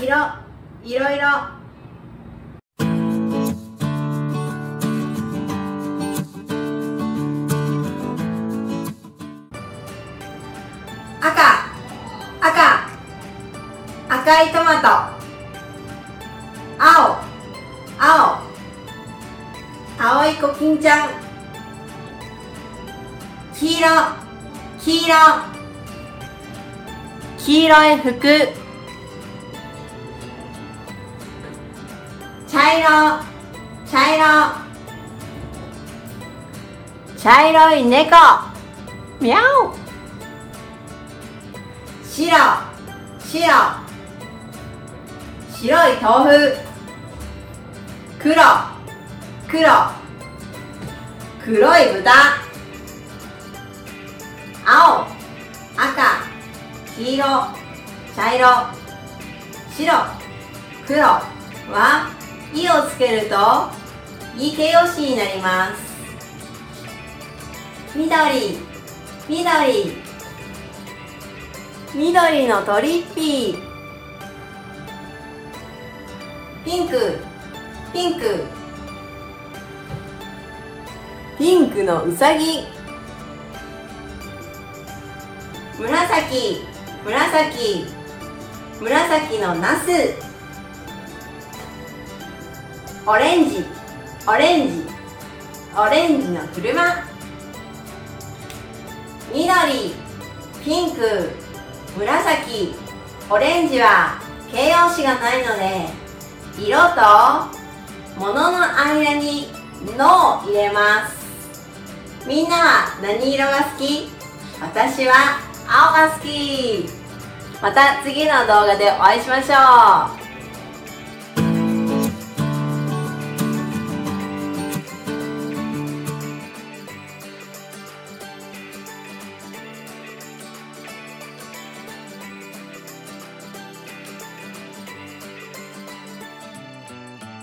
色いろいろ赤赤。赤いトマト。青青。青いコキンちゃん。黄色黄色。黄色い服。茶色。茶色。茶色い猫。ミャオ。白。白。白い豆腐。黒。黒。黒い豚。青。赤。黄色。茶色。白。黒。は「い」をつけるとい形容詞になります。緑。緑。緑のトリッピー。ピンク。ピンク。ピンクのうさぎ。紫。紫。紫のナス。オレンジ。オレンジ。オレンジの車。緑。ピンク。紫。オレンジは形容詞がないので色と物の間に「の」を入れます。みんなは何色が好き？私は青が好き。また次の動画でお会いしましょう。